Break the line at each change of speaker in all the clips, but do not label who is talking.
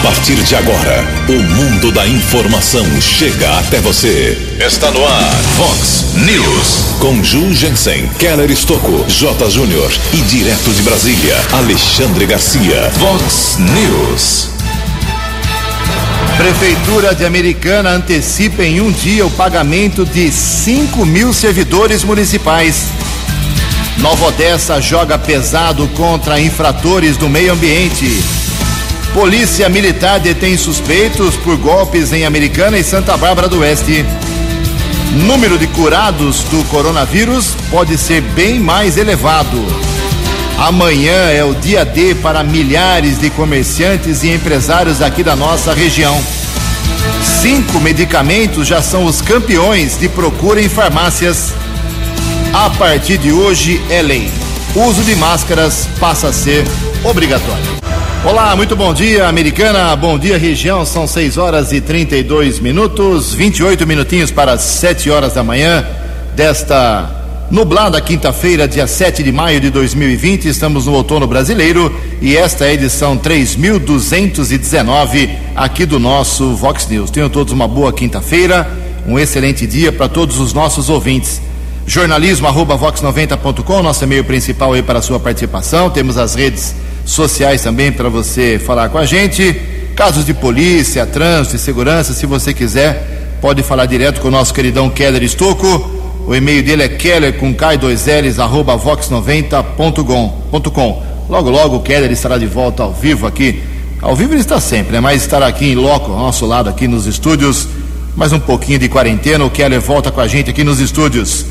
A partir de agora, o mundo da informação chega até você. Está no ar, Fox News. Com Ju Jensen, Keller Estocco, J. Júnior e direto de Brasília, Alexandre Garcia. Fox News.
Prefeitura de Americana antecipa em um dia o pagamento de 5 mil servidores municipais. Nova Odessa joga pesado contra infratores do meio ambiente. Polícia Militar detém suspeitos por golpes em Americana e Santa Bárbara do Oeste. Número de curados do coronavírus pode ser bem mais elevado. Amanhã é o dia D para milhares de comerciantes e empresários aqui da nossa região. Cinco medicamentos já são os campeões de procura em farmácias. A partir de hoje é lei. Uso de máscaras passa a ser obrigatório. Olá, muito bom dia, americana. Bom dia, região. São 6 horas e 32 minutos, 28 minutinhos para as 7 horas da manhã desta nublada quinta-feira, dia 7 de maio de 2020. Estamos no outono brasileiro e esta é a edição 3219 aqui do nosso Vox News. Tenham todos uma boa quinta-feira, um excelente dia para todos os nossos ouvintes. Jornalismo arroba vox90.com, nosso e-mail principal aí para a sua participação. Temos as redes sociais também para você falar com a gente. Casos de polícia, trânsito e segurança, se você quiser, pode falar direto com o nosso queridão Keller Estocco. O e-mail dele é keller com K2Ls, arroba vox90.com. Logo, logo o Keller estará de volta ao vivo aqui. Ao vivo ele está sempre, né? Mas estará aqui em loco, ao nosso lado aqui nos estúdios. Mais um pouquinho de quarentena, o Keller volta com a gente aqui nos estúdios.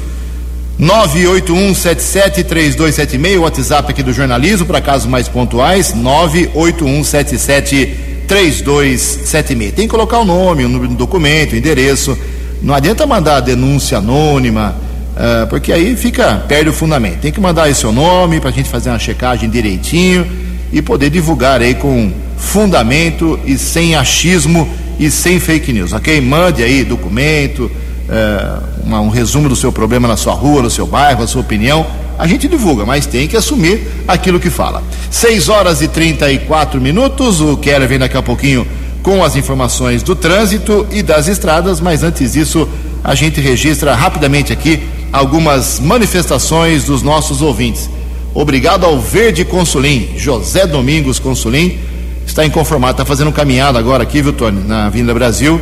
981773276, o WhatsApp aqui do jornalismo, para casos mais pontuais, 981773276. Tem que colocar o nome, o número do documento, o endereço. Não adianta mandar denúncia anônima, uh, porque aí fica, perde o fundamento. Tem que mandar aí seu nome para a gente fazer uma checagem direitinho e poder divulgar aí com fundamento e sem achismo e sem fake news, ok? Mande aí documento, uh, uma, um resumo do seu problema na sua rua, no seu bairro, a sua opinião. A gente divulga, mas tem que assumir aquilo que fala. 6 horas e 34 minutos. O Keller vem daqui a pouquinho com as informações do trânsito e das estradas, mas antes disso, a gente registra rapidamente aqui algumas manifestações dos nossos ouvintes. Obrigado ao Verde Consulim, José Domingos Consulim, está inconformado, está fazendo caminhada agora aqui, viu, Tony, na Avenida Brasil,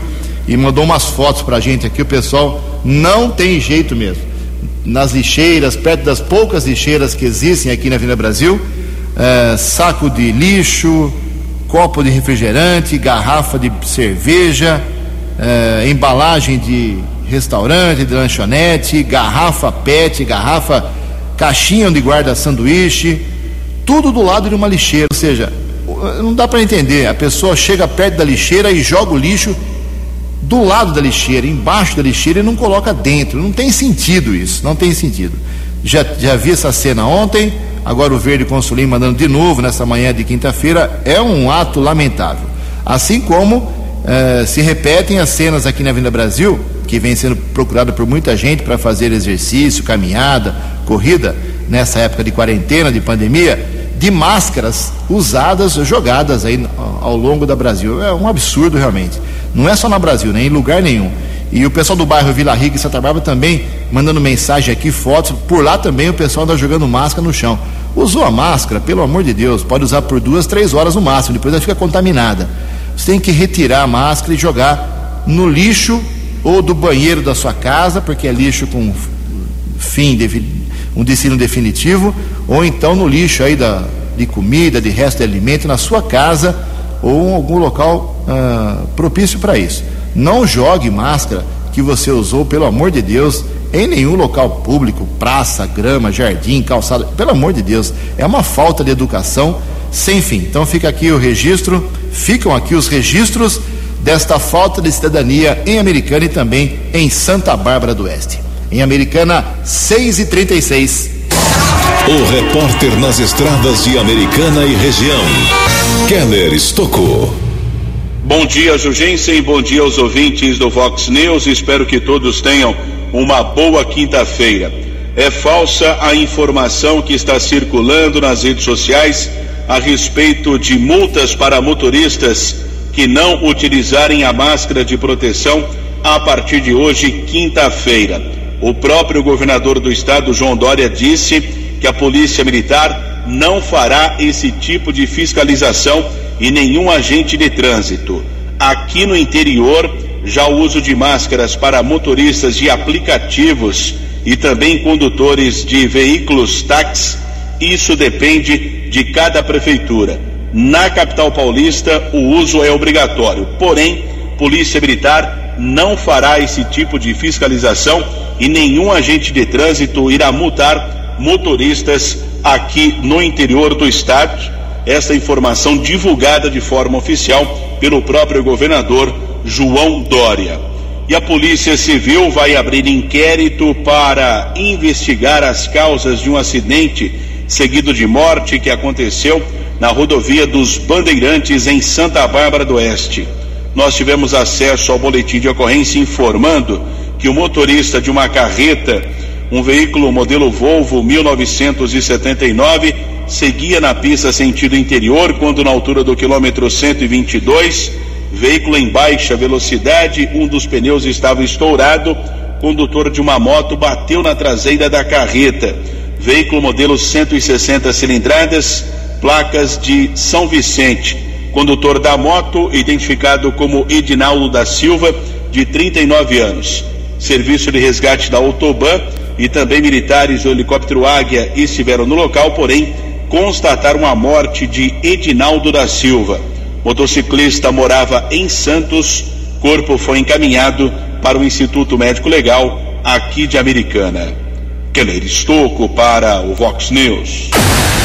e mandou umas fotos pra gente aqui. O pessoal não tem jeito mesmo. Nas lixeiras, perto das poucas lixeiras que existem aqui na Avenida Brasil, é, saco de lixo, copo de refrigerante, garrafa de cerveja, é, embalagem de restaurante, de lanchonete, garrafa PET, garrafa, caixinha onde guarda sanduíche, tudo do lado de uma lixeira. Ou seja, não dá para entender. A pessoa chega perto da lixeira e joga o lixo do lado da lixeira, embaixo da lixeira e não coloca dentro. Não tem sentido isso, não tem sentido. Já, já vi essa cena ontem, agora o Verde Consulim mandando de novo nessa manhã de quinta-feira, é um ato lamentável. Assim como eh, se repetem as cenas aqui na Avenida Brasil, que vem sendo procurada por muita gente para fazer exercício, caminhada, corrida, nessa época de quarentena, de pandemia, de máscaras usadas, jogadas aí ao longo da Brasil. É um absurdo realmente. Não é só no Brasil, nem em lugar nenhum. E o pessoal do bairro Vila Rica e Santa Bárbara também mandando mensagem aqui, fotos. Por lá também o pessoal anda jogando máscara no chão. Usou a máscara, pelo amor de Deus, pode usar por duas, três horas no máximo, depois ela fica contaminada. Você tem que retirar a máscara e jogar no lixo ou do banheiro da sua casa, porque é lixo com fim, um destino definitivo, ou então no lixo aí da, de comida, de resto de alimento na sua casa ou em algum local ah, propício para isso. Não jogue máscara que você usou, pelo amor de Deus, em nenhum local público, praça, grama, jardim, calçada, pelo amor de Deus, é uma falta de educação sem fim. Então fica aqui o registro, ficam aqui os registros desta falta de cidadania em Americana e também em Santa Bárbara do Oeste. Em Americana, 6 e 36
O repórter nas estradas de Americana e região, Keller Estocou.
Bom dia, Jugensen, bom dia aos ouvintes do Vox News. Espero que todos tenham uma boa quinta-feira. É falsa a informação que está circulando nas redes sociais a respeito de multas para motoristas que não utilizarem a máscara de proteção a partir de hoje, quinta-feira. O próprio governador do estado, João Dória, disse que a Polícia Militar não fará esse tipo de fiscalização e nenhum agente de trânsito. Aqui no interior, já o uso de máscaras para motoristas de aplicativos e também condutores de veículos táxi, isso depende de cada prefeitura. Na capital paulista, o uso é obrigatório, porém, Polícia Militar não fará esse tipo de fiscalização e nenhum agente de trânsito irá multar motoristas aqui no interior do estado. Essa informação divulgada de forma oficial pelo próprio governador João Dória. E a Polícia Civil vai abrir inquérito para investigar as causas de um acidente seguido de morte que aconteceu na rodovia dos Bandeirantes em Santa Bárbara do Oeste. Nós tivemos acesso ao boletim de ocorrência informando que o motorista de uma carreta um veículo modelo Volvo 1979 seguia na pista sentido interior quando na altura do quilômetro 122, veículo em baixa velocidade, um dos pneus estava estourado, condutor de uma moto bateu na traseira da carreta. Veículo modelo 160 cilindradas, placas de São Vicente. Condutor da moto, identificado como Edinaldo da Silva, de 39 anos. Serviço de resgate da Autoban e também militares do helicóptero Águia estiveram no local, porém constataram a morte de Edinaldo da Silva. Motociclista morava em Santos, corpo foi encaminhado para o Instituto Médico Legal aqui de Americana. Keller Estocco para o Vox News.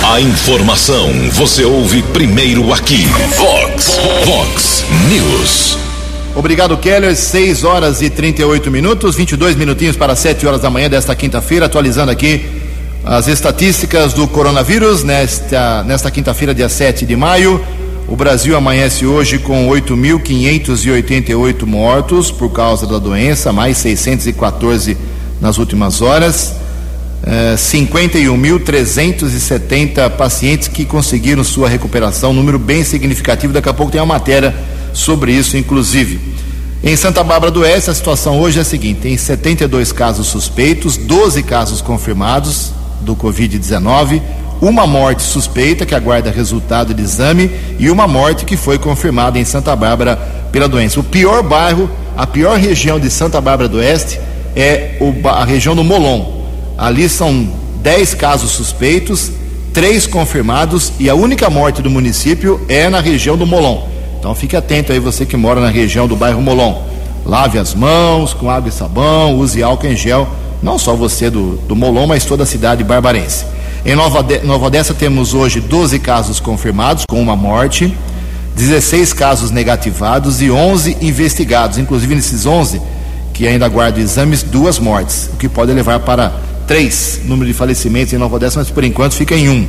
A informação você ouve primeiro aqui. Vox, Vox News.
Obrigado, Keller. 6 horas e 38 minutos, 22 minutinhos para 7 horas da manhã desta quinta-feira, atualizando aqui as estatísticas do coronavírus nesta, nesta quinta-feira, dia 7 de maio. O Brasil amanhece hoje com 8.588 mortos por causa da doença, mais 614 nas últimas horas. É, 51.370 pacientes que conseguiram sua recuperação, número bem significativo. Daqui a pouco tem uma matéria sobre isso, inclusive. Em Santa Bárbara do Oeste, a situação hoje é a seguinte: tem 72 casos suspeitos, 12 casos confirmados do Covid-19, uma morte suspeita que aguarda resultado de exame e uma morte que foi confirmada em Santa Bárbara pela doença. O pior bairro, a pior região de Santa Bárbara do Oeste é a região do Molon. Ali são 10 casos suspeitos, três confirmados e a única morte do município é na região do Molon. Então fique atento aí, você que mora na região do bairro Molon. Lave as mãos com água e sabão, use álcool em gel, não só você do, do Molon, mas toda a cidade barbarense. Em Nova, de, Nova Odessa temos hoje 12 casos confirmados, com uma morte, 16 casos negativados e 11 investigados. Inclusive, nesses 11 que ainda aguardam exames, duas mortes, o que pode levar para três número de falecimentos em Nova Odessa, mas por enquanto fica em um.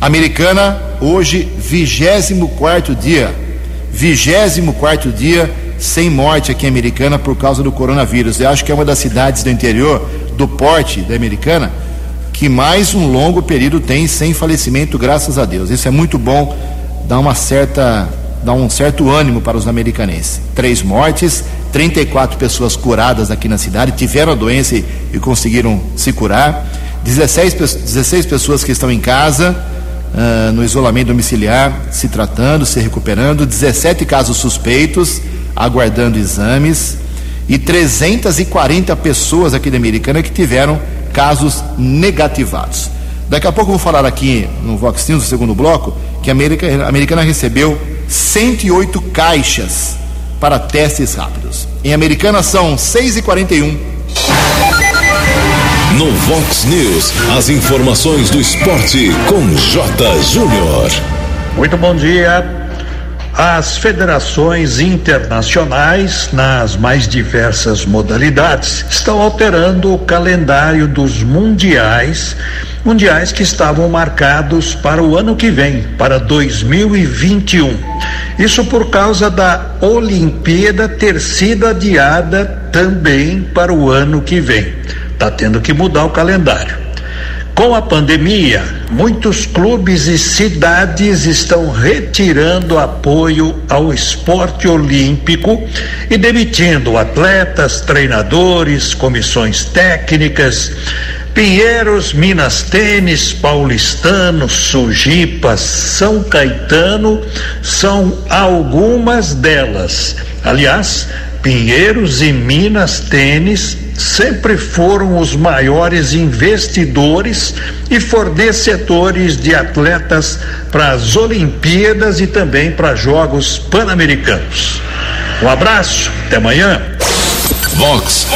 Americana, hoje, 24 dia 24 dia sem morte aqui em Americana por causa do coronavírus. Eu acho que é uma das cidades do interior, do porte da Americana, que mais um longo período tem sem falecimento, graças a Deus. Isso é muito bom, dá uma certa, dá um certo ânimo para os americanenses. Três mortes, 34 pessoas curadas aqui na cidade, tiveram a doença e, e conseguiram se curar. 16, 16 pessoas que estão em casa, uh, no isolamento domiciliar, se tratando, se recuperando, 17 casos suspeitos, aguardando exames, e 340 pessoas aqui da Americana que tiveram casos negativados. Daqui a pouco eu vou falar aqui no Vox News, no segundo bloco, que a Americana, a Americana recebeu 108 caixas para testes rápidos. Em Americana são 6h41.
No Vox News, as informações do esporte com J. Júnior.
Muito bom dia. As federações internacionais, nas mais diversas modalidades, estão alterando o calendário dos mundiais, mundiais que estavam marcados para o ano que vem, para 2021. Isso por causa da Olimpíada ter sido adiada também para o ano que vem. Está tendo que mudar o calendário. Com a pandemia, muitos clubes e cidades estão retirando apoio ao esporte olímpico e demitindo atletas, treinadores, comissões técnicas. Pinheiros, Minas Tênis, Paulistano, Sujipa, São Caetano são algumas delas. Aliás, Pinheiros e Minas Tênis sempre foram os maiores investidores e fornecedores de atletas para as Olimpíadas e também para Jogos Pan-Americanos. Um abraço, até amanhã.
Vox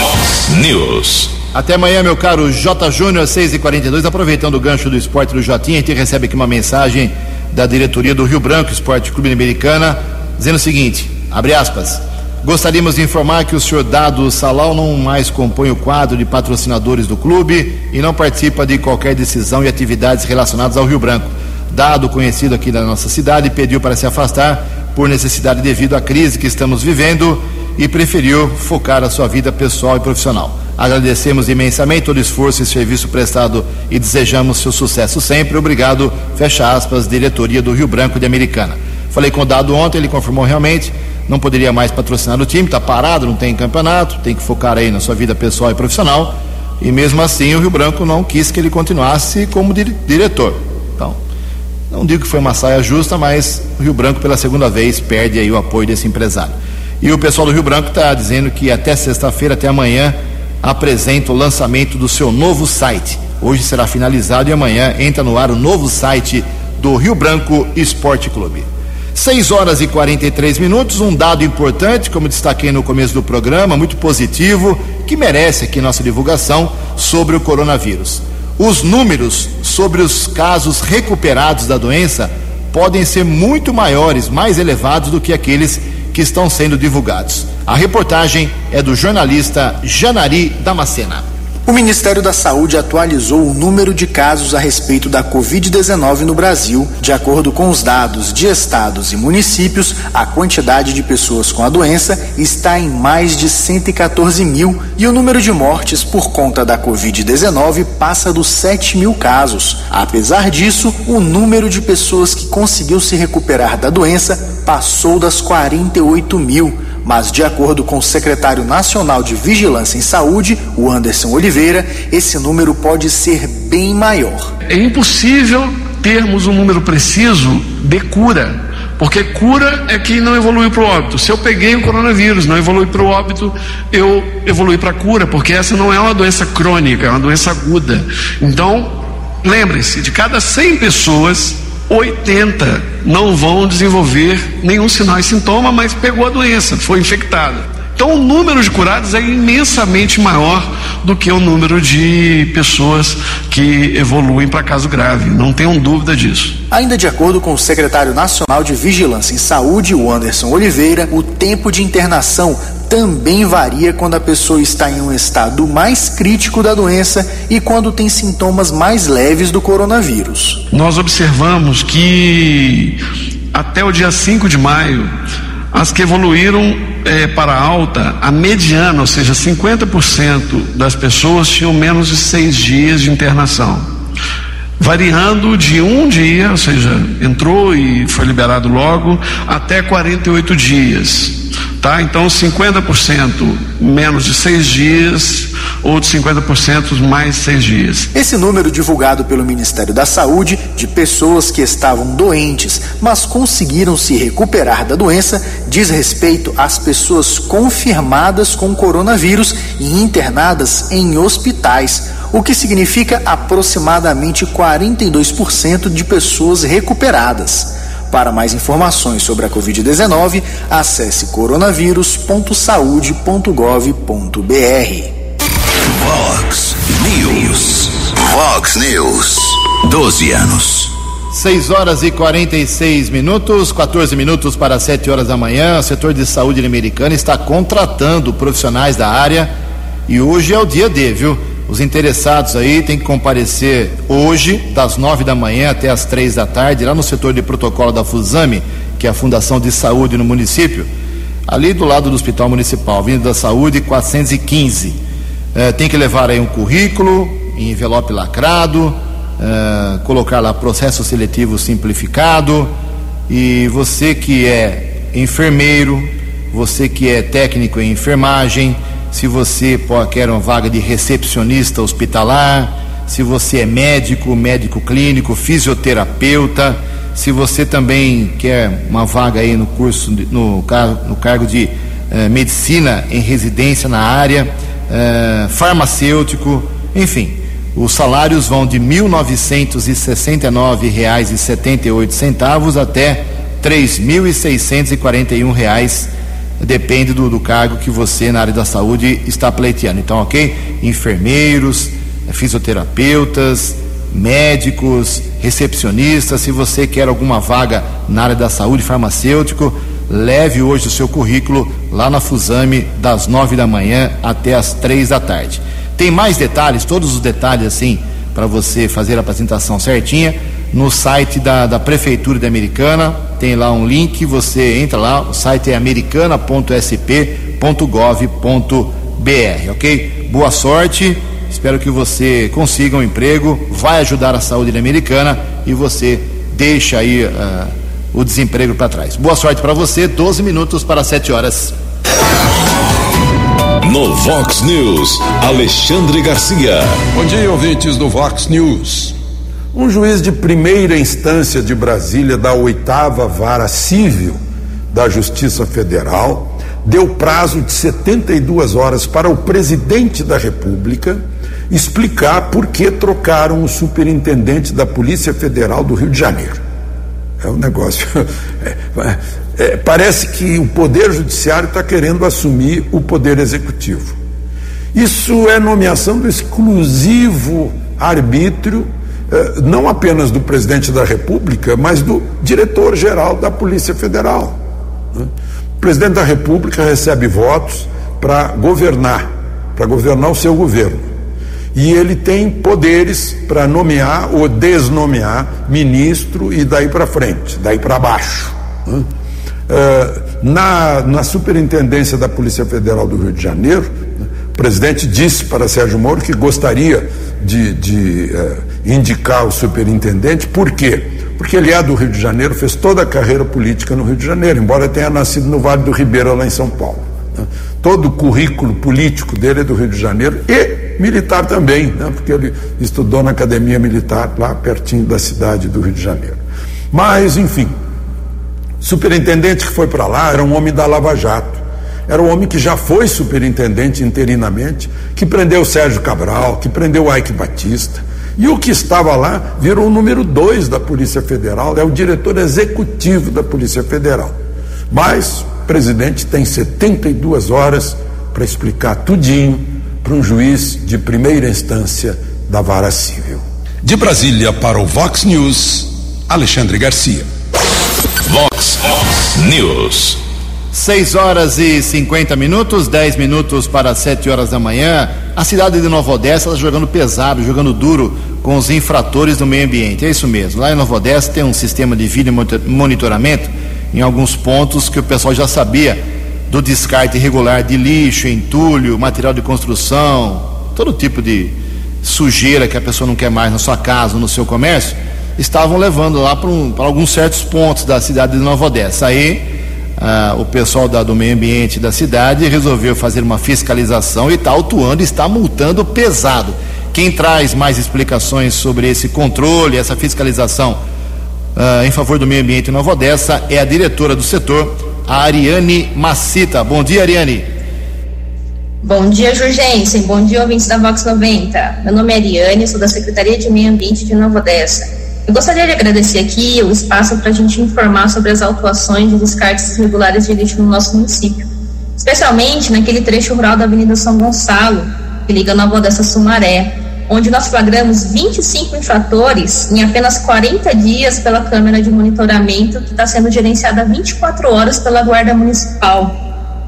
News.
Até amanhã, meu caro J. Júnior, 6h42. Aproveitando o gancho do esporte do Jotinha, a gente recebe aqui uma mensagem da diretoria do Rio Branco Esporte Clube Americana, dizendo o seguinte: abre aspas. Gostaríamos de informar que o senhor Dado Salão não mais compõe o quadro de patrocinadores do clube e não participa de qualquer decisão e atividades relacionadas ao Rio Branco. Dado conhecido aqui da nossa cidade, pediu para se afastar por necessidade devido à crise que estamos vivendo e preferiu focar a sua vida pessoal e profissional. Agradecemos imensamente todo o esforço e serviço prestado e desejamos seu sucesso sempre. Obrigado. Fecha aspas, diretoria do Rio Branco de Americana. Falei com o Dado ontem, ele confirmou realmente não poderia mais patrocinar o time, está parado, não tem campeonato, tem que focar aí na sua vida pessoal e profissional. E mesmo assim o Rio Branco não quis que ele continuasse como diretor. Então, não digo que foi uma saia justa, mas o Rio Branco pela segunda vez perde aí o apoio desse empresário. E o pessoal do Rio Branco está dizendo que até sexta-feira, até amanhã, apresenta o lançamento do seu novo site. Hoje será finalizado e amanhã entra no ar o novo site do Rio Branco Esporte Clube. 6 horas e 43 minutos, um dado importante, como destaquei no começo do programa, muito positivo, que merece aqui nossa divulgação sobre o coronavírus. Os números sobre os casos recuperados da doença podem ser muito maiores, mais elevados do que aqueles que estão sendo divulgados. A reportagem é do jornalista Janari Damascena.
O Ministério da Saúde atualizou o número de casos a respeito da Covid-19 no Brasil. De acordo com os dados de estados e municípios, a quantidade de pessoas com a doença está em mais de 114 mil e o número de mortes por conta da Covid-19 passa dos 7 mil casos. Apesar disso, o número de pessoas que conseguiu se recuperar da doença passou das 48 mil mas, de acordo com o secretário nacional de Vigilância em Saúde, o Anderson Oliveira, esse número pode ser bem maior.
É impossível termos um número preciso de cura. Porque cura é quem não evolui para o óbito. Se eu peguei o coronavírus, não evolui para o óbito, eu evolui para a cura, porque essa não é uma doença crônica, é uma doença aguda. Então, lembre-se, de cada 100 pessoas, 80 não vão desenvolver nenhum sinal e sintoma, mas pegou a doença, foi infectada. Então, o número de curados é imensamente maior do que o número de pessoas que evoluem para caso grave. Não tenham dúvida disso.
Ainda de acordo com o secretário nacional de Vigilância em Saúde, o Anderson Oliveira, o tempo de internação também varia quando a pessoa está em um estado mais crítico da doença e quando tem sintomas mais leves do coronavírus.
Nós observamos que até o dia 5 de maio, as que evoluíram é, para alta, a mediana, ou seja, 50% das pessoas tinham menos de seis dias de internação, variando de um dia, ou seja, entrou e foi liberado logo, até 48 dias. Tá? Então, 50% menos de seis dias, ou de 50% mais seis dias.
Esse número divulgado pelo Ministério da Saúde de pessoas que estavam doentes, mas conseguiram se recuperar da doença, diz respeito às pessoas confirmadas com coronavírus e internadas em hospitais, o que significa aproximadamente 42% de pessoas recuperadas. Para mais informações sobre a Covid-19, acesse coronavírus.saude.gov.br.
Vox News. Vox News. 12 anos.
6 horas e 46 minutos, 14 minutos para 7 horas da manhã. O setor de saúde americano está contratando profissionais da área e hoje é o dia D, viu? Os interessados aí têm que comparecer hoje, das 9 da manhã até as 3 da tarde, lá no setor de protocolo da Fusame, que é a Fundação de Saúde no município, ali do lado do Hospital Municipal, vindo da Saúde 415. É, tem que levar aí um currículo em envelope lacrado, uh, colocar lá processo seletivo simplificado. E você que é enfermeiro, você que é técnico em enfermagem, se você quer uma vaga de recepcionista hospitalar, se você é médico, médico clínico, fisioterapeuta, se você também quer uma vaga aí no curso, no, no cargo de eh, medicina em residência na área, eh, farmacêutico, enfim, os salários vão de R$ 1.969,78 até R$ 3.641 depende do, do, cargo que você na área da saúde está pleiteando. Então, ok? Enfermeiros, fisioterapeutas, médicos, recepcionistas, se você quer alguma vaga na área da saúde, farmacêutico, leve hoje o seu currículo lá na Fusame, das nove da manhã até as três da tarde. Tem mais detalhes, todos os detalhes assim, para você fazer a apresentação certinha, no site da, da Prefeitura de Americana, tem lá um link, você entra lá, o site é americana.sp.gov.br, ok? Boa sorte, espero que você consiga um emprego, vai ajudar a saúde americana e você deixa aí uh, o desemprego para trás. Boa sorte para você, 12 minutos para 7 horas.
No Vox News, Alexandre Garcia.
Bom dia, ouvintes do Vox News. Um juiz de primeira instância de Brasília, da oitava vara civil da Justiça Federal, deu prazo de 72 horas para o presidente da República explicar por que trocaram o superintendente da Polícia Federal do Rio de Janeiro. É um negócio. É, é, parece que o Poder Judiciário está querendo assumir o Poder Executivo. Isso é nomeação do exclusivo arbítrio eh, não apenas do presidente da República, mas do diretor-geral da Polícia Federal. Né? O presidente da República recebe votos para governar, para governar o seu governo. E ele tem poderes para nomear ou desnomear ministro e daí para frente, daí para baixo. Né? Uh, na, na superintendência da Polícia Federal do Rio de Janeiro, né, o presidente disse para Sérgio Moro que gostaria de, de uh, indicar o superintendente, por quê? Porque ele é do Rio de Janeiro, fez toda a carreira política no Rio de Janeiro, embora tenha nascido no Vale do Ribeira, lá em São Paulo. Né? Todo o currículo político dele é do Rio de Janeiro e militar também, né? porque ele estudou na Academia Militar, lá pertinho da cidade do Rio de Janeiro. Mas, enfim, superintendente que foi para lá era um homem da Lava Jato. Era um homem que já foi superintendente interinamente, que prendeu Sérgio Cabral, que prendeu Ike Batista, e o que estava lá virou o número dois da Polícia Federal, é o diretor executivo da Polícia Federal. Mas o presidente tem 72 horas para explicar tudinho para um juiz de primeira instância da vara civil.
De Brasília para o Vox News, Alexandre Garcia. Vox News.
6 horas e 50 minutos, 10 minutos para 7 horas da manhã. A cidade de Nova Odessa está jogando pesado, jogando duro com os infratores do meio ambiente. É isso mesmo. Lá em Nova Odessa tem um sistema de vídeo monitoramento em alguns pontos que o pessoal já sabia do descarte irregular de lixo, entulho, material de construção, todo tipo de sujeira que a pessoa não quer mais na sua casa, no seu comércio, estavam levando lá para um, alguns certos pontos da cidade de Nova Odessa. Aí ah, o pessoal da, do meio ambiente da cidade resolveu fazer uma fiscalização e está autuando, está multando pesado. Quem traz mais explicações sobre esse controle, essa fiscalização ah, em favor do meio ambiente em Nova Odessa é a diretora do setor, a Ariane Macita. Bom dia, Ariane.
Bom dia, Jurgensen. Bom dia, ouvintes da Vox 90. Meu nome é Ariane, sou da Secretaria de Meio Ambiente de Nova Odessa. Eu gostaria de agradecer aqui o espaço para a gente informar sobre as autuações de descartes irregulares de lixo no nosso município, especialmente naquele trecho rural da Avenida São Gonçalo, que liga Nova Odessa Sumaré, onde nós flagramos 25 infratores em apenas 40 dias pela câmera de monitoramento que está sendo gerenciada 24 horas pela Guarda Municipal.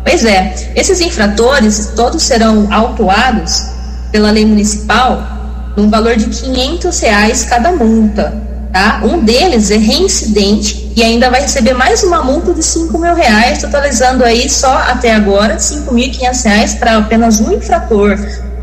Pois é, esses infratores todos serão autuados pela lei municipal num valor de 500 reais cada multa. Tá? Um deles é reincidente e ainda vai receber mais uma multa de 5 mil reais, totalizando aí só até agora 5.500 reais para apenas um infrator.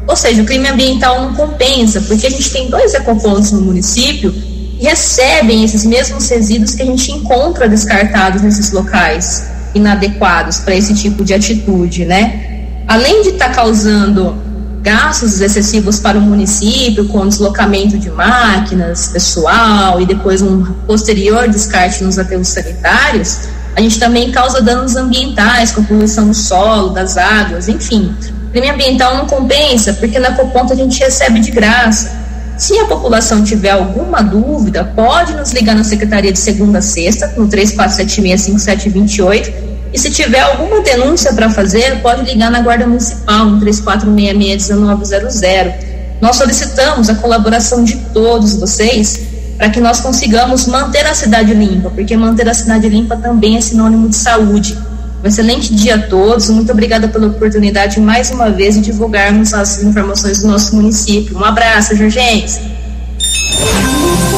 Ou seja, o crime ambiental não compensa, porque a gente tem dois ecopontos no município que recebem esses mesmos resíduos que a gente encontra descartados nesses locais inadequados para esse tipo de atitude, né? Além de estar tá causando gastos excessivos para o município, com deslocamento de máquinas, pessoal e depois um posterior descarte nos aterros sanitários, a gente também causa danos ambientais, com poluição do solo, das águas, enfim. Crime ambiental não compensa, porque na Coponta a gente recebe de graça. Se a população tiver alguma dúvida, pode nos ligar na Secretaria de segunda a sexta, no 34765728, e se tiver alguma denúncia para fazer, pode ligar na Guarda Municipal no 3466-1900. Nós solicitamos a colaboração de todos vocês para que nós consigamos manter a cidade limpa, porque manter a cidade limpa também é sinônimo de saúde. Um excelente dia a todos, muito obrigada pela oportunidade mais uma vez de divulgarmos as informações do nosso município. Um abraço, Jorgens.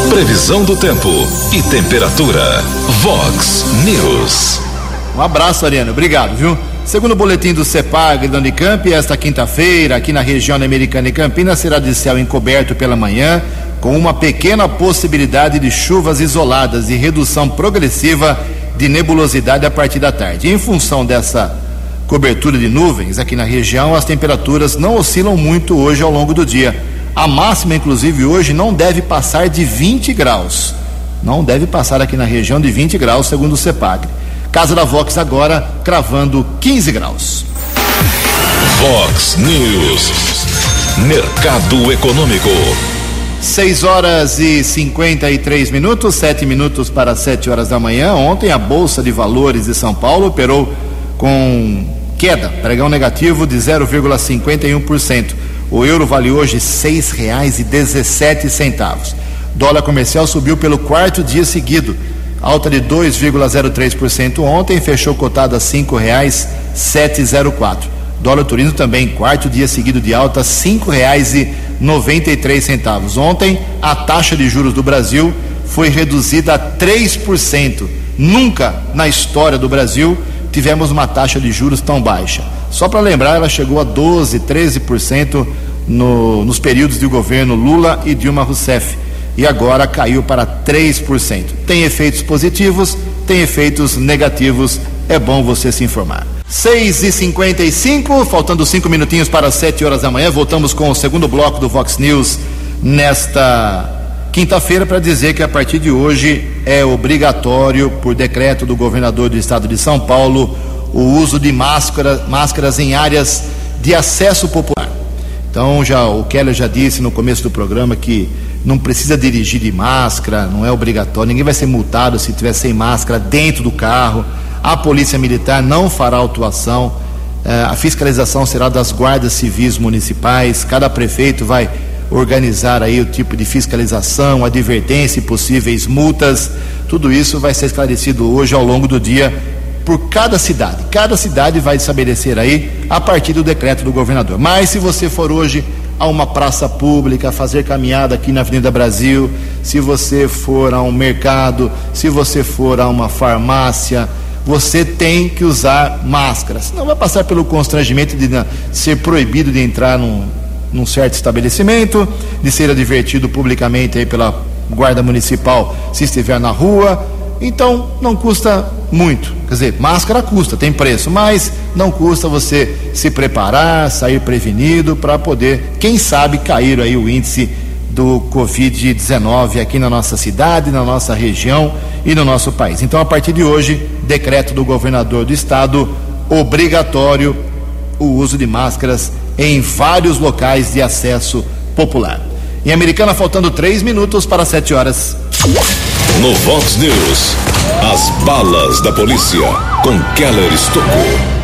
Previsão do tempo e temperatura. Vox News.
Um abraço, Ariano. Obrigado, viu? Segundo o boletim do CEPAG da Unicamp, esta quinta-feira, aqui na região americana e Campinas, será de céu encoberto pela manhã, com uma pequena possibilidade de chuvas isoladas e redução progressiva de nebulosidade a partir da tarde. Em função dessa cobertura de nuvens aqui na região, as temperaturas não oscilam muito hoje ao longo do dia. A máxima, inclusive, hoje não deve passar de 20 graus. Não deve passar aqui na região de 20 graus, segundo o CEPAG. Casa da Vox agora cravando 15 graus.
Vox News. Mercado Econômico.
6 horas e 53 minutos, 7 minutos para 7 horas da manhã. Ontem a Bolsa de Valores de São Paulo operou com queda, pregão negativo de 0,51%. O euro vale hoje R$ 6,17. Dólar comercial subiu pelo quarto dia seguido alta de 2,03% ontem, fechou cotado a cinco reais sete zero quatro. Dólar turismo também, quarto dia seguido de alta, três centavos. Ontem, a taxa de juros do Brasil foi reduzida a 3%. Nunca na história do Brasil tivemos uma taxa de juros tão baixa. Só para lembrar, ela chegou a 12, 13% no, nos períodos de governo Lula e Dilma Rousseff e agora caiu para 3%. Tem efeitos positivos, tem efeitos negativos, é bom você se informar. 6 e 55 faltando cinco minutinhos para 7 horas da manhã, voltamos com o segundo bloco do Vox News nesta quinta-feira para dizer que a partir de hoje é obrigatório, por decreto do governador do estado de São Paulo, o uso de máscara, máscaras em áreas de acesso popular. Então, já o Keller já disse no começo do programa que não precisa dirigir de máscara, não é obrigatório, ninguém vai ser multado se tiver sem máscara dentro do carro. A Polícia Militar não fará autuação, eh, a fiscalização será das guardas civis municipais, cada prefeito vai organizar aí o tipo de fiscalização, advertência e possíveis multas. Tudo isso vai ser esclarecido hoje ao longo do dia por cada cidade. Cada cidade vai estabelecer aí a partir do decreto do governador. Mas se você for hoje a uma praça pública, fazer caminhada aqui na Avenida Brasil, se você for a um mercado, se você for a uma farmácia, você tem que usar máscara. Senão vai passar pelo constrangimento de ser proibido de entrar num, num certo estabelecimento, de ser advertido publicamente aí pela guarda municipal se estiver na rua. Então não custa muito. Quer dizer, máscara custa, tem preço, mas não custa você se preparar, sair prevenido para poder, quem sabe, cair aí o índice do Covid-19 aqui na nossa cidade, na nossa região e no nosso país. Então, a partir de hoje, decreto do governador do estado obrigatório o uso de máscaras em vários locais de acesso popular. Em Americana, faltando três minutos para sete horas.
No Vox News, as balas da polícia com Keller Estocou.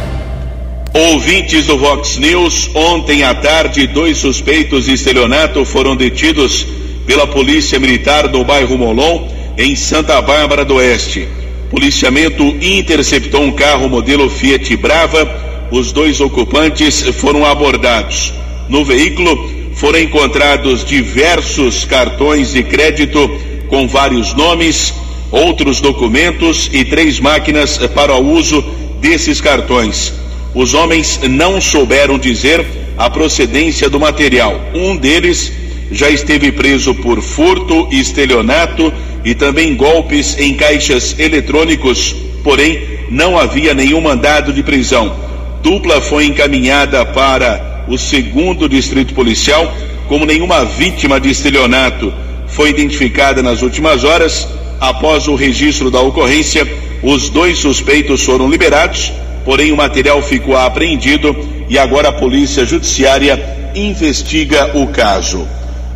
Ouvintes do Vox News, ontem à tarde, dois suspeitos de estelionato foram detidos pela Polícia Militar do bairro Molon, em Santa Bárbara do Oeste. Policiamento interceptou um carro modelo Fiat Brava. Os dois ocupantes foram abordados. No veículo foram encontrados diversos cartões de crédito com vários nomes, outros documentos e três máquinas para o uso desses cartões. Os homens não souberam dizer a procedência do material. Um deles já esteve preso por furto, estelionato e também golpes em caixas eletrônicos, porém não havia nenhum mandado de prisão. Dupla foi encaminhada para o segundo distrito policial, como nenhuma vítima de estelionato foi identificada nas últimas horas. Após o registro da ocorrência, os dois suspeitos foram liberados, porém o material ficou apreendido e agora a Polícia Judiciária investiga o caso.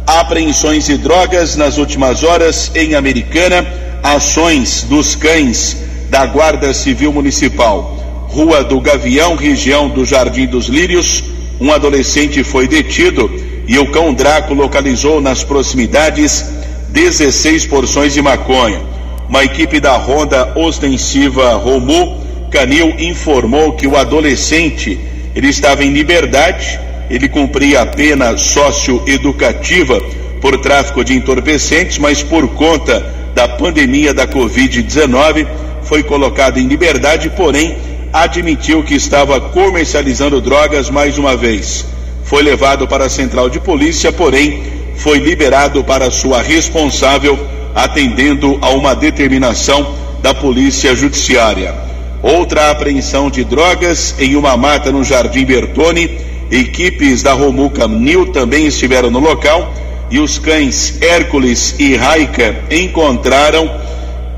Apreensões de drogas nas últimas horas em Americana, ações dos cães da Guarda Civil Municipal. Rua do Gavião, região do Jardim dos Lírios, um adolescente foi detido e o cão Draco localizou nas proximidades 16 porções de maconha. Uma equipe da Ronda Ostensiva Romu Canil informou que o adolescente ele estava em liberdade, ele cumpria a pena socioeducativa por tráfico de entorpecentes, mas por conta da pandemia da Covid-19 foi colocado em liberdade, porém admitiu que estava comercializando drogas mais uma vez. Foi levado para a central de polícia, porém foi liberado para sua responsável, atendendo a uma determinação da Polícia Judiciária. Outra apreensão de drogas em uma mata no Jardim Bertone. Equipes da Romuca Nil também estiveram no local e os cães Hércules e Raika encontraram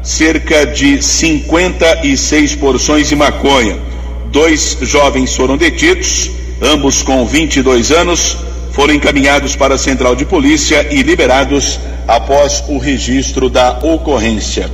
cerca de 56 porções de maconha. Dois jovens foram detidos, ambos com 22 anos, foram encaminhados para a central de polícia e liberados após o registro da ocorrência.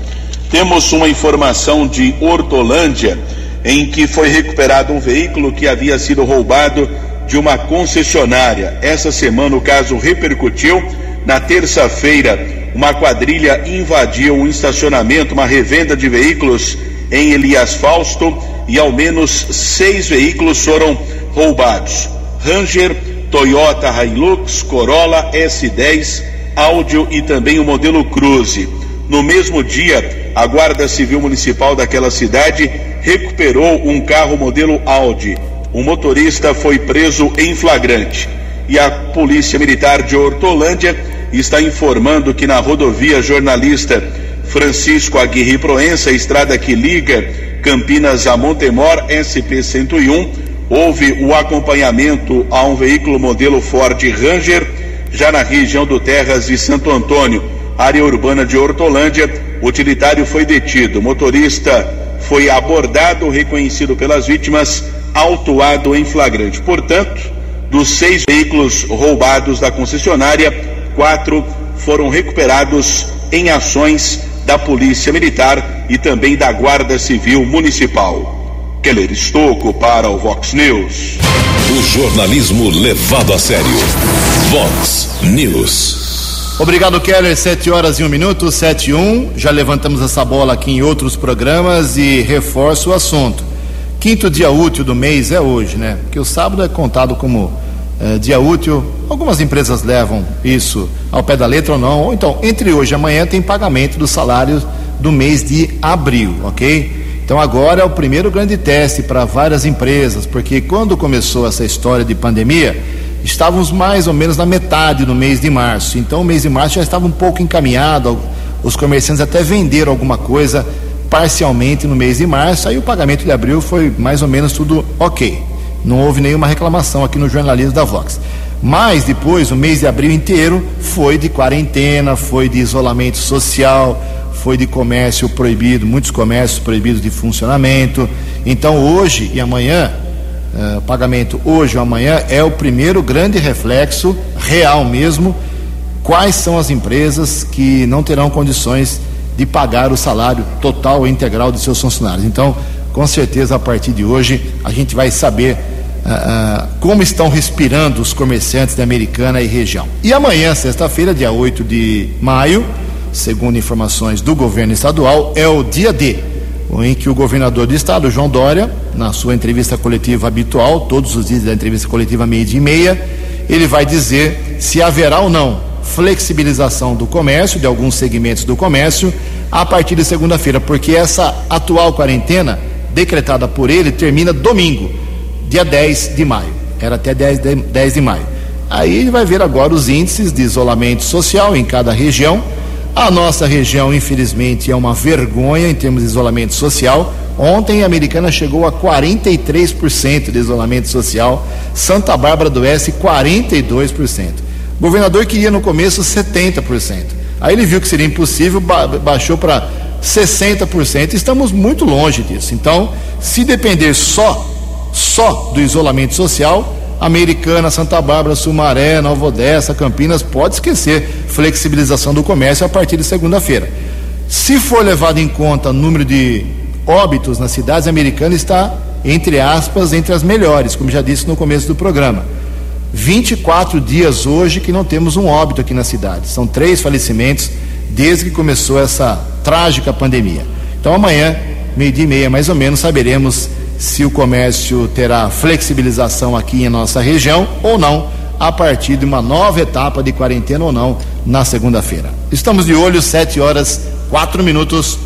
Temos uma informação de Hortolândia em que foi recuperado um veículo que havia sido roubado de uma concessionária. Essa semana o caso repercutiu. Na terça-feira, uma quadrilha invadiu um estacionamento, uma revenda de veículos em Elias Fausto e ao menos seis veículos foram roubados. Ranger, Toyota Hilux, Corolla S10, Áudio e também o modelo Cruze. No mesmo dia, a Guarda Civil Municipal daquela cidade recuperou um carro modelo Audi. O motorista foi preso em flagrante. E a Polícia Militar de Hortolândia está informando que na rodovia jornalista Francisco Aguirre Proença, estrada que liga Campinas a Montemor, SP-101, houve o acompanhamento a um veículo modelo Ford Ranger, já na região do Terras de Santo Antônio, área urbana de Hortolândia. O utilitário foi detido. O motorista foi abordado, reconhecido pelas vítimas, autuado em flagrante. Portanto, dos seis veículos roubados da concessionária, quatro foram recuperados em ações da Polícia Militar e também da Guarda Civil Municipal. Keller Estocco para o Vox News.
O jornalismo levado a sério. Vox News.
Obrigado, Keller. Sete horas e um minuto, sete e um. Já levantamos essa bola aqui em outros programas e reforço o assunto. Quinto dia útil do mês é hoje, né? Porque o sábado é contado como eh, dia útil. Algumas empresas levam isso ao pé da letra ou não. Ou então, entre hoje e amanhã tem pagamento do salário do mês de abril, ok? Então agora é o primeiro grande teste para várias empresas, porque quando começou essa história de pandemia, estávamos mais ou menos na metade do mês de março. Então o mês de março já estava um pouco encaminhado, os comerciantes até venderam alguma coisa parcialmente no mês de março, aí o pagamento de abril foi mais ou menos tudo ok. Não houve nenhuma reclamação aqui no jornalismo da Vox. Mas depois, o mês de abril inteiro foi de quarentena, foi de isolamento social, foi de comércio proibido, muitos comércios proibidos de funcionamento. Então, hoje e amanhã, uh, pagamento hoje ou amanhã é o primeiro grande reflexo real mesmo. Quais são as empresas que não terão condições de pagar o salário total ou integral de seus funcionários? Então, com certeza, a partir de hoje, a gente vai saber uh, como estão respirando os comerciantes da Americana e região. E amanhã, sexta-feira, dia 8 de maio segundo informações do governo estadual, é o dia D, em que o governador do estado, João Dória, na sua entrevista coletiva habitual, todos os dias da entrevista coletiva meia-dia e meia, ele vai dizer se haverá ou não flexibilização do comércio, de alguns segmentos do comércio, a partir de segunda-feira, porque essa atual quarentena, decretada por ele, termina domingo, dia 10 de maio. era até 10 de, 10 de maio. Aí ele vai ver agora os índices de isolamento social em cada região. A nossa região, infelizmente, é uma vergonha em termos de isolamento social. Ontem a americana chegou a 43% de isolamento social, Santa Bárbara do Oeste 42%. O governador queria no começo 70%. Aí ele viu que seria impossível, ba baixou para 60%. Estamos muito longe disso. Então, se depender só só do isolamento social, Americana, Santa Bárbara, Sumaré, Nova Odessa, Campinas, pode esquecer flexibilização do comércio a partir de segunda-feira. Se for levado em conta o número de óbitos nas cidades americanas, está, entre aspas, entre as melhores, como já disse no começo do programa. 24 dias hoje que não temos um óbito aqui na cidade. São três falecimentos desde que começou essa trágica pandemia. Então amanhã, meio-dia e meia mais ou menos, saberemos se o comércio terá flexibilização aqui em nossa região ou não, a partir de uma nova etapa de quarentena ou não na segunda-feira. Estamos de olho, 7 horas, 4 minutos.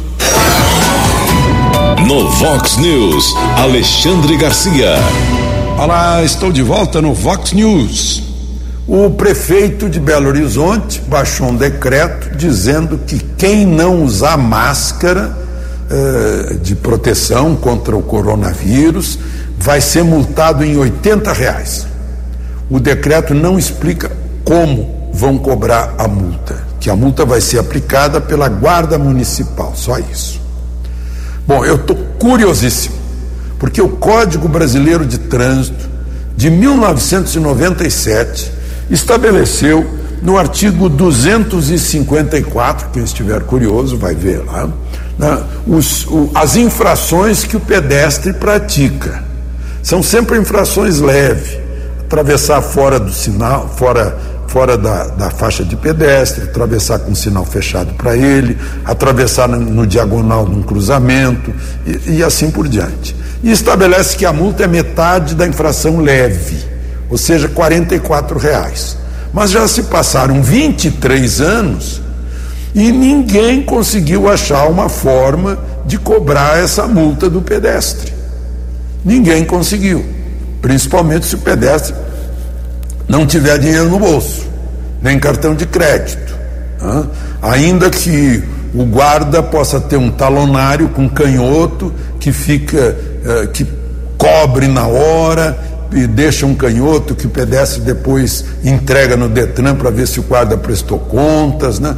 No Vox News, Alexandre Garcia.
Olá, estou de volta no Vox News. O prefeito de Belo Horizonte baixou um decreto dizendo que quem não usar máscara eh, de proteção contra o coronavírus vai ser multado em 80 reais. O decreto não explica como vão cobrar a multa, que a multa vai ser aplicada pela Guarda Municipal, só isso. Bom, eu estou curiosíssimo, porque o Código Brasileiro de Trânsito de 1997 estabeleceu no artigo 254, quem estiver curioso vai ver lá, né, os, o, as infrações que o pedestre pratica. São sempre infrações leves. Atravessar fora do sinal, fora, fora da, da faixa de pedestre, atravessar com sinal fechado para ele, atravessar no, no, diagonal num cruzamento e, e assim por diante. E estabelece que a multa é metade da infração leve, ou seja, R$ reais. Mas já se passaram 23 anos e ninguém conseguiu achar uma forma de cobrar essa multa do pedestre. Ninguém conseguiu, principalmente se o pedestre não tiver dinheiro no bolso, nem cartão de crédito. Né? Ainda que o guarda possa ter um talonário com canhoto que fica, eh, que cobre na hora e deixa um canhoto que o pedestre depois entrega no Detran para ver se o guarda prestou contas, né?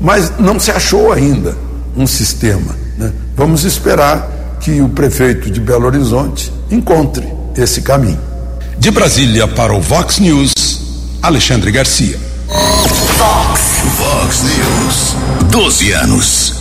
Mas não se achou ainda um sistema. Né? Vamos esperar que o prefeito de Belo Horizonte encontre esse caminho.
De Brasília para o Vox News, Alexandre Garcia.
Vox. Vox News. 12 anos.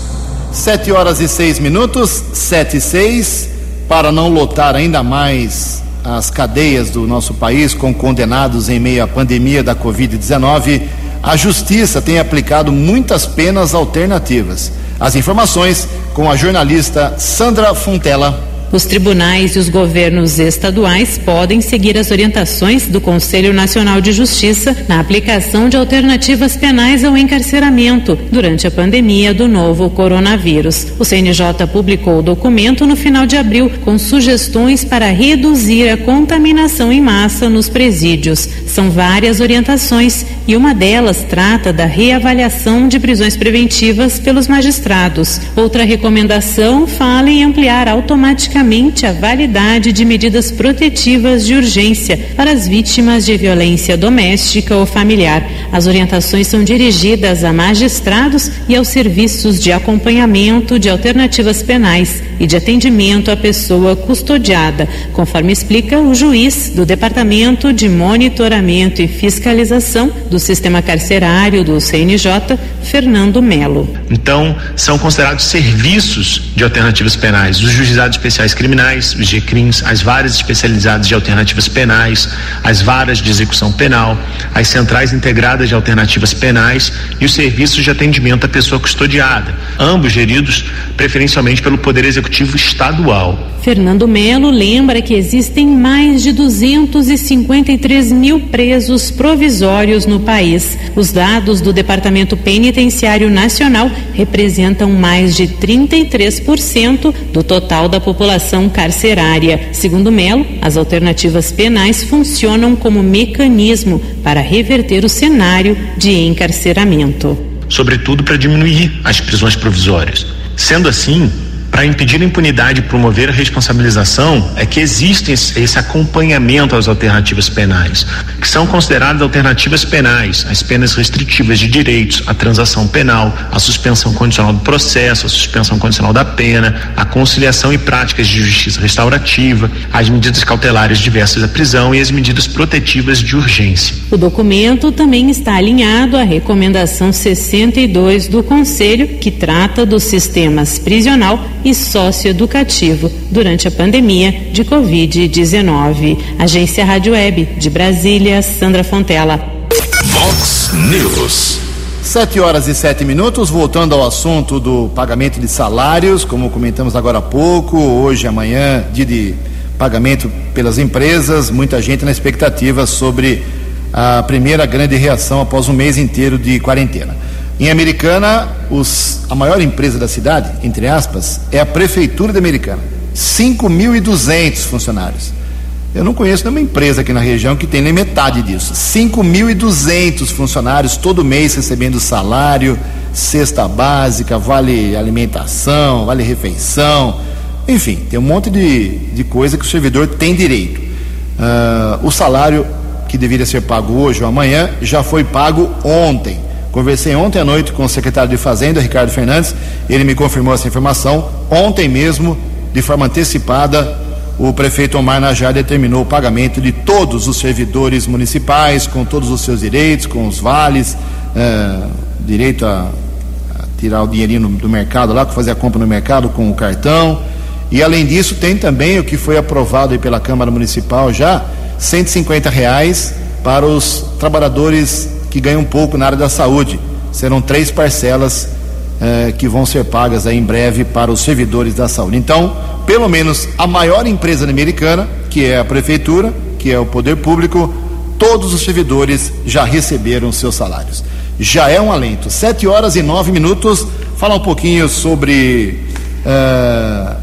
Sete horas e seis minutos, sete e seis, para não lotar ainda mais as cadeias do nosso país com condenados em meio à pandemia da Covid-19, a Justiça tem aplicado muitas penas alternativas. As informações com a jornalista Sandra Fontela.
Os tribunais e os governos estaduais podem seguir as orientações do Conselho Nacional de Justiça na aplicação de alternativas penais ao encarceramento durante a pandemia do novo coronavírus. O CNJ publicou o documento no final de abril com sugestões para reduzir a contaminação em massa nos presídios. São várias orientações e uma delas trata da reavaliação de prisões preventivas pelos magistrados. Outra recomendação fala em ampliar automaticamente a validade de medidas protetivas de urgência para as vítimas de violência doméstica ou familiar. As orientações são dirigidas a magistrados e aos serviços de acompanhamento de alternativas penais e de atendimento à pessoa custodiada, conforme explica o juiz do Departamento de Monitoramento e Fiscalização do Sistema Carcerário do CNJ, Fernando Melo.
Então, são considerados serviços de alternativas penais, os juizados especiais criminais, os GCRIMS, as varas especializadas de alternativas penais, as varas de execução penal, as centrais integradas de alternativas penais e os serviços de atendimento à pessoa custodiada, ambos geridos preferencialmente pelo Poder Executivo Estadual.
Fernando Melo lembra que existem mais de 253 mil presos provisórios no país. Os dados do Departamento Penitenciário Nacional representam mais de 33% do total da população carcerária. Segundo Melo, as alternativas penais funcionam como mecanismo para reverter o cenário de encarceramento.
Sobretudo para diminuir as prisões provisórias. Sendo assim, para impedir a impunidade e promover a responsabilização é que existe esse acompanhamento às alternativas penais, que são consideradas alternativas penais, as penas restritivas de direitos, a transação penal, a suspensão condicional do processo, a suspensão condicional da pena, a conciliação e práticas de justiça restaurativa, as medidas cautelares diversas da prisão e as medidas protetivas de urgência.
O documento também está alinhado à recomendação 62 do Conselho, que trata dos sistemas prisional e socioeducativo durante a pandemia de Covid-19. Agência Rádio Web de Brasília, Sandra Fontela.
Vox News.
Sete horas e sete minutos, voltando ao assunto do pagamento de salários, como comentamos agora há pouco, hoje, amanhã, dia de pagamento pelas empresas, muita gente na expectativa sobre a primeira grande reação após um mês inteiro de quarentena. Em Americana, os, a maior empresa da cidade, entre aspas, é a Prefeitura de Americana. 5.200 funcionários. Eu não conheço nenhuma empresa aqui na região que tem nem metade disso. 5.200 funcionários todo mês recebendo salário, cesta básica, vale alimentação, vale refeição. Enfim, tem um monte de, de coisa que o servidor tem direito. Uh, o salário que deveria ser pago hoje ou amanhã já foi pago ontem. Conversei ontem à noite com o secretário de Fazenda, Ricardo Fernandes, ele me confirmou essa informação. Ontem mesmo, de forma antecipada, o prefeito Omar Najar determinou o pagamento de todos os servidores municipais, com todos os seus direitos, com os vales, é, direito a, a, tirar o dinheirinho do mercado lá, fazer a compra no mercado com o cartão. E além disso, tem também o que foi aprovado pela Câmara Municipal já, 150 reais para os trabalhadores que ganham um pouco na área da saúde. Serão três parcelas eh, que vão ser pagas em breve para os servidores da saúde. Então, pelo menos a maior empresa americana, que é a prefeitura, que é o poder público, todos os servidores já receberam seus salários. Já é um alento. Sete horas e nove minutos. Falar um pouquinho sobre uh,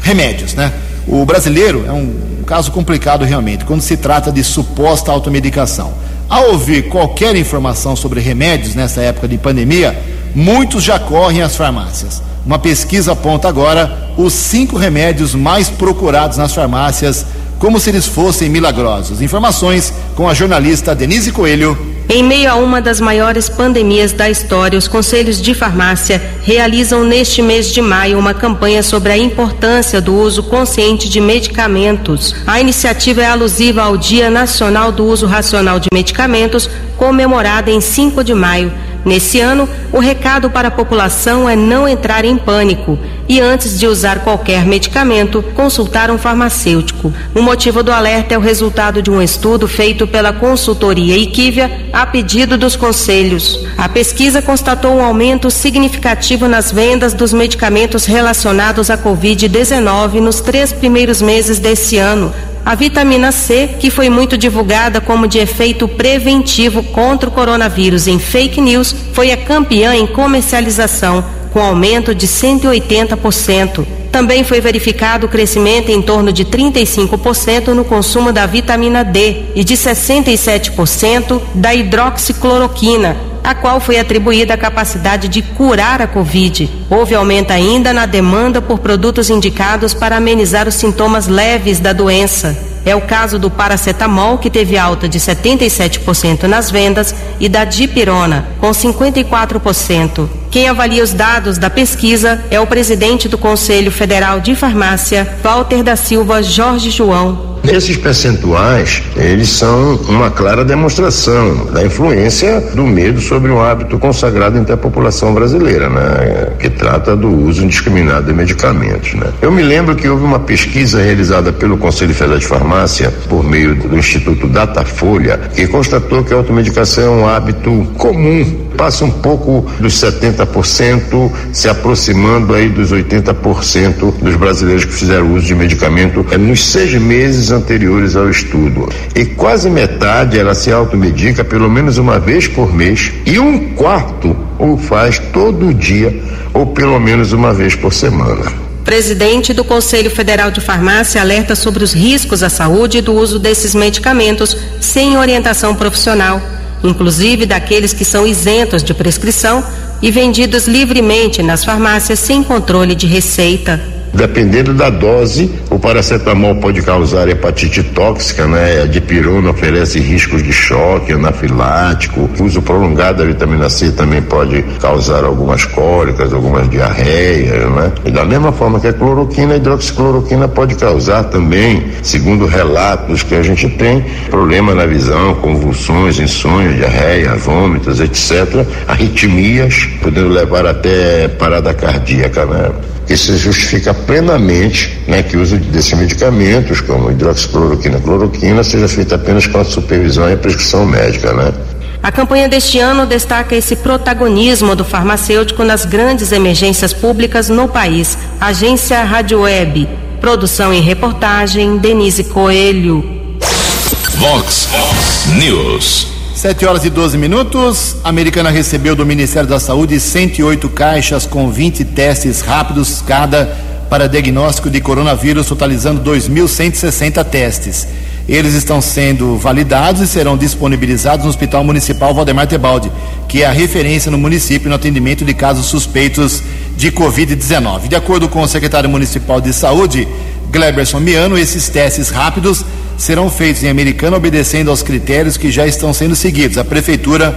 remédios, né? O brasileiro é um caso complicado realmente, quando se trata de suposta automedicação. Ao ouvir qualquer informação sobre remédios nessa época de pandemia, muitos já correm às farmácias. Uma pesquisa aponta agora os cinco remédios mais procurados nas farmácias, como se eles fossem milagrosos. Informações com a jornalista Denise Coelho
em meio a uma das maiores pandemias da história, os conselhos de farmácia realizam neste mês de maio uma campanha sobre a importância do uso consciente de medicamentos. A iniciativa é alusiva ao Dia Nacional do Uso Racional de Medicamentos, comemorada em 5 de maio. Nesse ano, o recado para a população é não entrar em pânico e, antes de usar qualquer medicamento, consultar um farmacêutico. O motivo do alerta é o resultado de um estudo feito pela consultoria Equívia a pedido dos conselhos. A pesquisa constatou um aumento significativo nas vendas dos medicamentos relacionados à Covid-19 nos três primeiros meses desse ano, a vitamina C, que foi muito divulgada como de efeito preventivo contra o coronavírus em fake news, foi a campeã em comercialização, com aumento de 180%. Também foi verificado o crescimento em torno de 35% no consumo da vitamina D e de 67% da hidroxicloroquina, a qual foi atribuída a capacidade de curar a Covid. Houve aumento ainda na demanda por produtos indicados para amenizar os sintomas leves da doença. É o caso do paracetamol, que teve alta de 77% nas vendas, e da dipirona, com 54%. Quem avalia os dados da pesquisa é o presidente do Conselho Federal de Farmácia, Walter da Silva Jorge João.
Esses percentuais, eles são uma clara demonstração da influência do medo sobre um hábito consagrado entre a população brasileira, né? Que trata do uso indiscriminado de medicamentos, né? Eu me lembro que houve uma pesquisa realizada pelo Conselho Federal de Farmácia por meio do Instituto Datafolha que constatou que a automedicação é um hábito comum passa um pouco dos 70%, se aproximando aí dos 80% dos brasileiros que fizeram uso de medicamento nos seis meses anteriores ao estudo. E quase metade ela se automedica pelo menos uma vez por mês e um quarto o faz todo dia ou pelo menos uma vez por semana.
Presidente do Conselho Federal de Farmácia alerta sobre os riscos à saúde do uso desses medicamentos sem orientação profissional, inclusive daqueles que são isentos de prescrição e vendidos livremente nas farmácias sem controle de receita.
Dependendo da dose, o paracetamol pode causar hepatite tóxica, né? A dipirona oferece riscos de choque anafilático. O uso prolongado da vitamina C também pode causar algumas cólicas, algumas diarreias, né? E da mesma forma que a cloroquina, a hidroxicloroquina pode causar também, segundo relatos que a gente tem, problema na visão, convulsões, insônia, diarreia, vômitos, etc. Arritmias, podendo levar até parada cardíaca, né? Isso justifica plenamente né, que o uso desses medicamentos, como hidroxicloroquina, cloroquina, seja feito apenas com a supervisão e a prescrição médica, né?
A campanha deste ano destaca esse protagonismo do farmacêutico nas grandes emergências públicas no país. Agência Rádio Web. Produção e reportagem Denise Coelho.
Vox News.
7 horas e 12 minutos. A americana recebeu do Ministério da Saúde 108 caixas com 20 testes rápidos cada para diagnóstico de coronavírus, totalizando 2.160 testes. Eles estão sendo validados e serão disponibilizados no Hospital Municipal Valdemar Tebaldi, que é a referência no município no atendimento de casos suspeitos de Covid-19. De acordo com o secretário municipal de Saúde, Gleberson Miano, esses testes rápidos serão feitos em Americana, obedecendo aos critérios que já estão sendo seguidos. A Prefeitura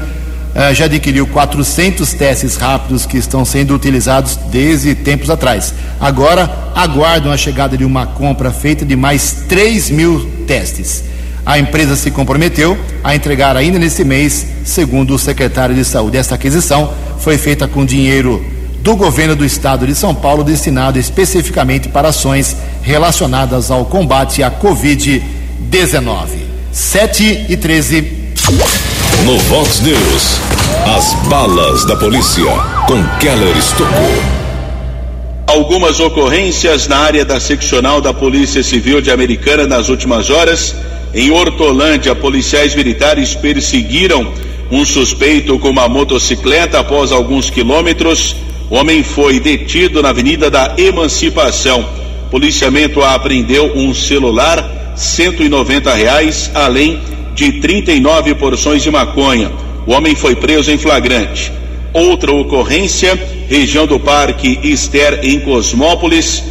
uh, já adquiriu 400 testes rápidos que estão sendo utilizados desde tempos atrás. Agora, aguardam a chegada de uma compra feita de mais 3 mil testes. A empresa se comprometeu a entregar ainda nesse mês, segundo o secretário de Saúde. Esta aquisição foi feita com dinheiro do governo do estado de São Paulo, destinado especificamente para ações relacionadas ao combate à Covid-19. 19. 7 e 13.
No Vox News, as balas da polícia com Keller Estocou.
Algumas ocorrências na área da seccional da Polícia Civil de Americana nas últimas horas. Em Hortolândia, policiais militares perseguiram um suspeito com uma motocicleta após alguns quilômetros. O homem foi detido na Avenida da Emancipação. Policiamento apreendeu um celular 190 reais, além de 39 porções de maconha. O homem foi preso em flagrante. Outra ocorrência, região do Parque Ester em Cosmópolis,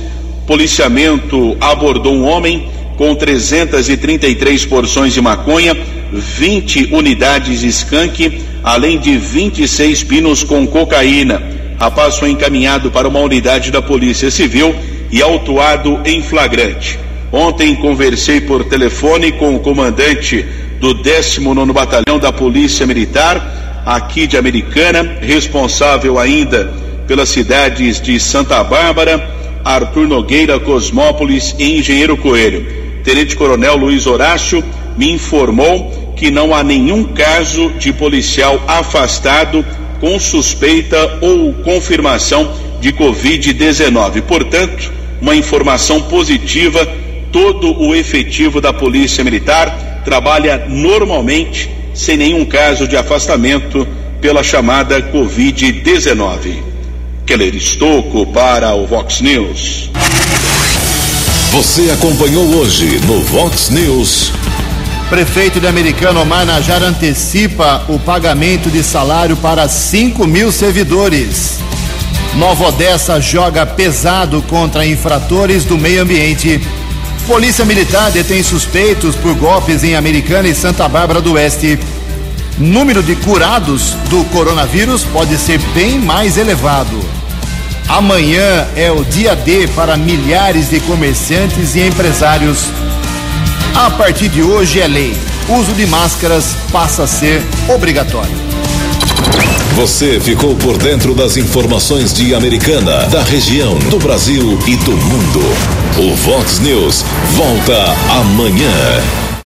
policiamento abordou um homem com 333 porções de maconha, 20 unidades skunk, além de 26 pinos com cocaína. Rapaz foi encaminhado para uma unidade da Polícia Civil e autuado em flagrante. Ontem conversei por telefone com o comandante do 19 Batalhão da Polícia Militar, aqui de Americana, responsável ainda pelas cidades de Santa Bárbara, Arthur Nogueira, Cosmópolis e Engenheiro Coelho. Tenente Coronel Luiz Horácio me informou que não há nenhum caso de policial afastado com suspeita ou confirmação de Covid-19. Portanto, uma informação positiva todo o efetivo da Polícia Militar trabalha normalmente, sem nenhum caso de afastamento pela chamada Covid-19. Keller Estocco para o Vox News.
Você acompanhou hoje no Vox News.
Prefeito de Americano Omar Najar antecipa o pagamento de salário para 5 mil servidores. Nova Odessa joga pesado contra infratores do meio ambiente Polícia Militar detém suspeitos por golpes em Americana e Santa Bárbara do Oeste. Número de curados do coronavírus pode ser bem mais elevado. Amanhã é o dia D para milhares de comerciantes e empresários. A partir de hoje é lei. Uso de máscaras passa a ser obrigatório.
Você ficou por dentro das informações de Americana, da região, do Brasil e do mundo. O Vox News volta amanhã.